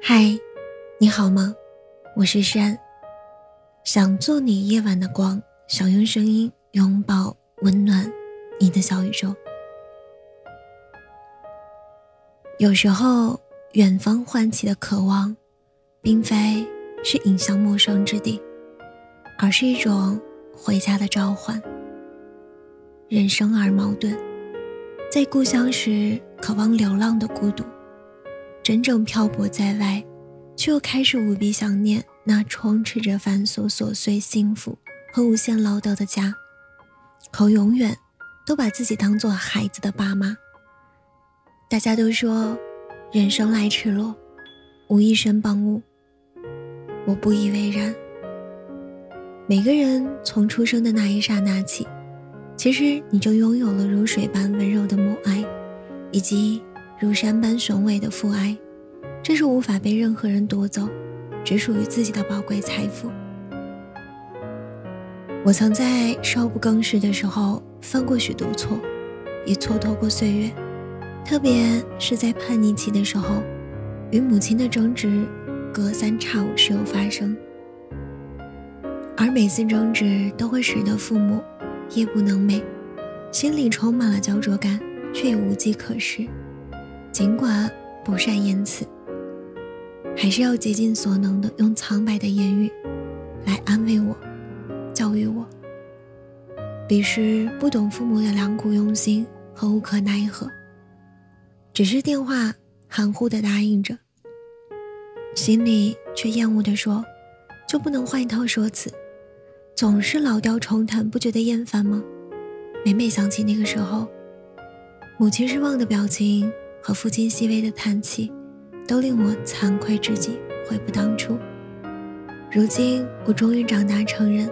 嗨，你好吗？我是山，想做你夜晚的光，想用声音拥抱温暖你的小宇宙。有时候，远方唤起的渴望，并非是引向陌生之地，而是一种回家的召唤。人生而矛盾，在故乡时渴望流浪的孤独。真正漂泊在外，却又开始无比想念那充斥着繁琐琐碎幸福和无限唠叨的家，和永远都把自己当做孩子的爸妈。大家都说，人生来赤裸，无一身傍物。我不以为然。每个人从出生的那一刹那起，其实你就拥有了如水般温柔的母爱，以及。如山般雄伟的父爱，这是无法被任何人夺走，只属于自己的宝贵财富。我曾在少不更事的时候犯过许多错，也蹉跎过岁月，特别是在叛逆期的时候，与母亲的争执隔三差五时有发生，而每次争执都会使得父母夜不能寐，心里充满了焦灼感，却也无计可施。尽管不善言辞，还是要竭尽所能的用苍白的言语来安慰我、教育我。彼时不懂父母的良苦用心和无可奈何，只是电话含糊的答应着，心里却厌恶的说：“就不能换一套说辞？总是老调重弹，不觉得厌烦吗？”每每想起那个时候，母亲失望的表情。和父亲细微的叹气，都令我惭愧至极，悔不当初。如今我终于长大成人，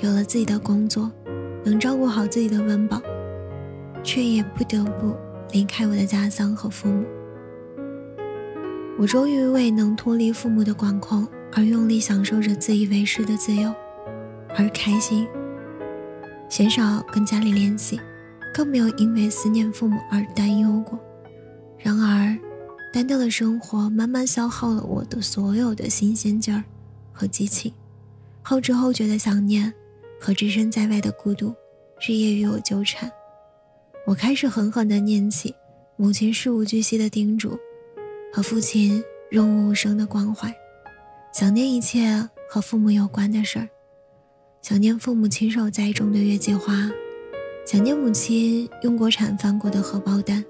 有了自己的工作，能照顾好自己的温饱，却也不得不离开我的家乡和父母。我终于为能脱离父母的管控而用力享受着自以为是的自由而开心，鲜少跟家里联系，更没有因为思念父母而担忧过。然而，单调的生活慢慢消耗了我的所有的新鲜劲儿和激情，后知后觉的想念和置身在外的孤独，日夜与我纠缠。我开始狠狠地念起母亲事无巨细的叮嘱，和父亲润物无声的关怀，想念一切和父母有关的事儿，想念父母亲手栽种的月季花，想念母亲用锅铲翻过的荷包蛋。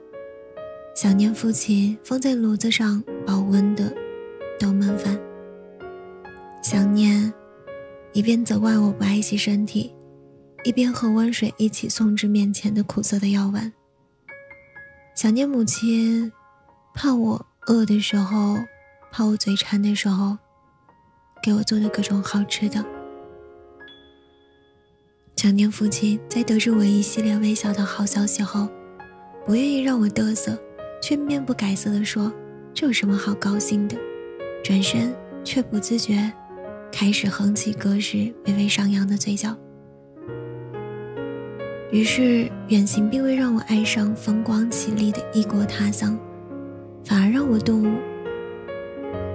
想念父亲放在炉子上保温的豆焖饭。想念一边责怪我不爱惜身体，一边和温水一起送至面前的苦涩的药丸。想念母亲怕我饿的时候，怕我嘴馋的时候，给我做的各种好吃的。想念父亲在得知我一系列微小的好消息后，不愿意让我嘚瑟。却面不改色地说：“这有什么好高兴的？”转身却不自觉开始哼起歌时微微上扬的嘴角。于是，远行并未让我爱上风光绮丽的异国他乡，反而让我顿悟：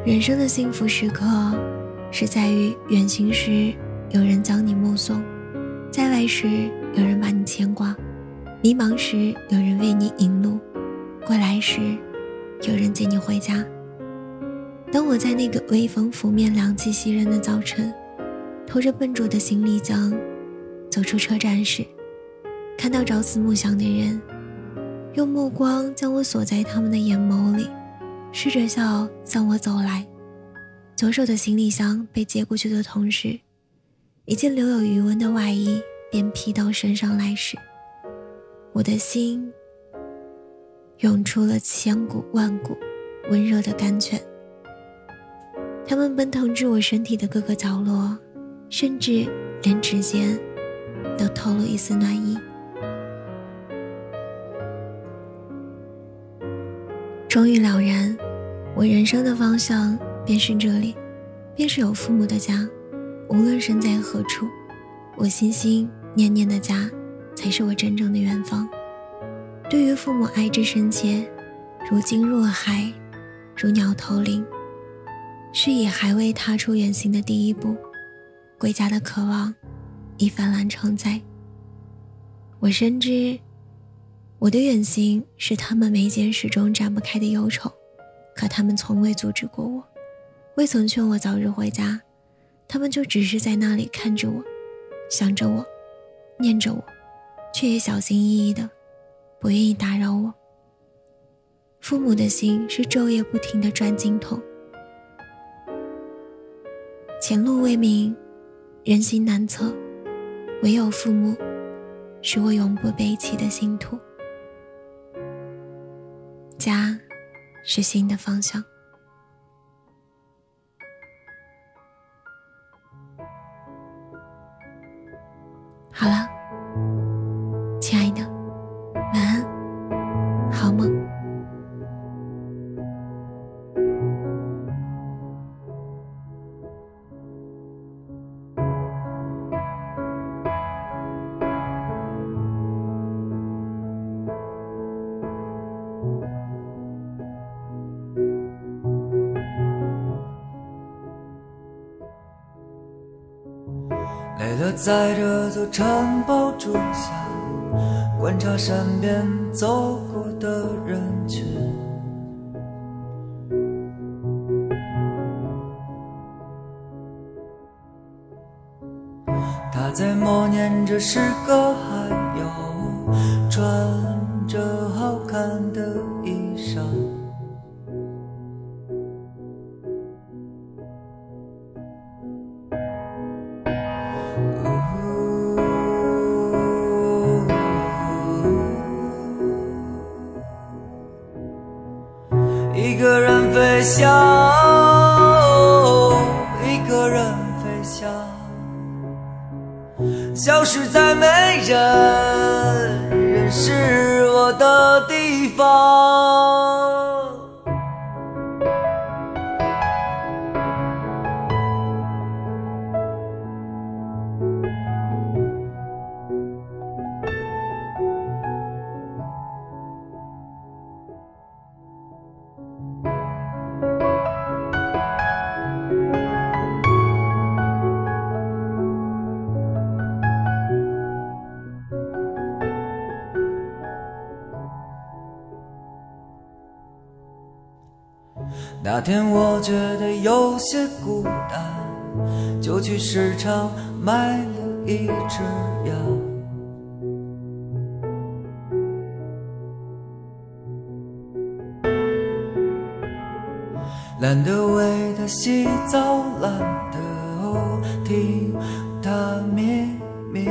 人生的幸福时刻，是在于远行时有人将你目送，在外时有人把你牵挂，迷茫时有人为你引路。归来时，有人接你回家。当我在那个微风拂面、凉气袭人的早晨，拖着笨拙的行李箱走出车站时，看到朝思暮想的人，用目光将我锁在他们的眼眸里，试着笑向我走来。左手的行李箱被接过去的同时，一件留有余温的外衣便披到身上来时，我的心。涌出了千古万古温热的甘泉，它们奔腾至我身体的各个角落，甚至连指尖都透露一丝暖意。终于了然，我人生的方向便是这里，便是有父母的家。无论身在何处，我心心念念的家，才是我真正的远方。对于父母爱之深切，如鲸入海，如鸟投林，是以还未踏出远行的第一步，归家的渴望已泛滥成灾。我深知，我的远行是他们眉间始终展不开的忧愁，可他们从未阻止过我，未曾劝我早日回家，他们就只是在那里看着我，想着我，念着我，却也小心翼翼的，不愿意打扰我。父母的心是昼夜不停的转经筒，前路未明，人心难测，唯有父母。是我永不背弃的信徒。家，是新的方向。好了，在这座城堡住下，观察身边走过的人群。他在默念着诗歌，想，一个人飞翔，消失在没人认识我的地方。那天我觉得有些孤单，就去市场买了一只羊。懒得为它洗澡，懒得听它咩咩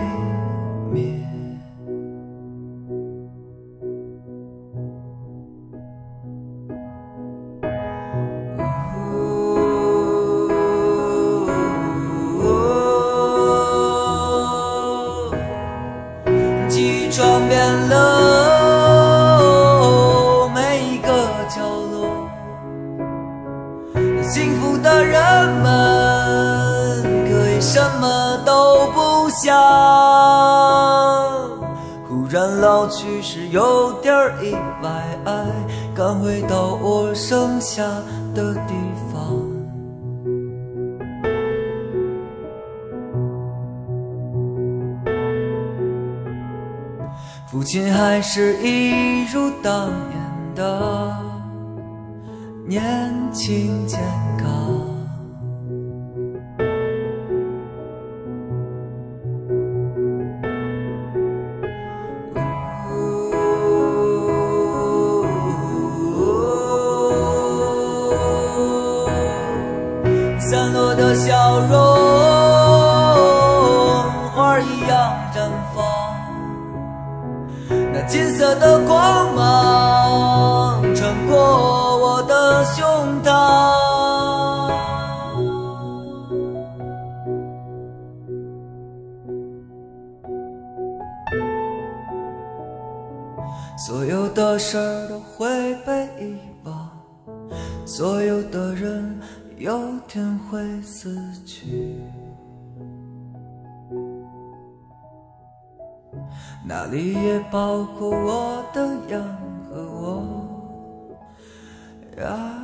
老去时有点意外，赶回到我生下的地方。父亲还是一如当年的年轻健康。笑容，花一样绽放。那金色的光芒穿过我的胸膛，所有的事儿都会被遗忘，所有的人有天会死去。那里也包括我的羊和我。啊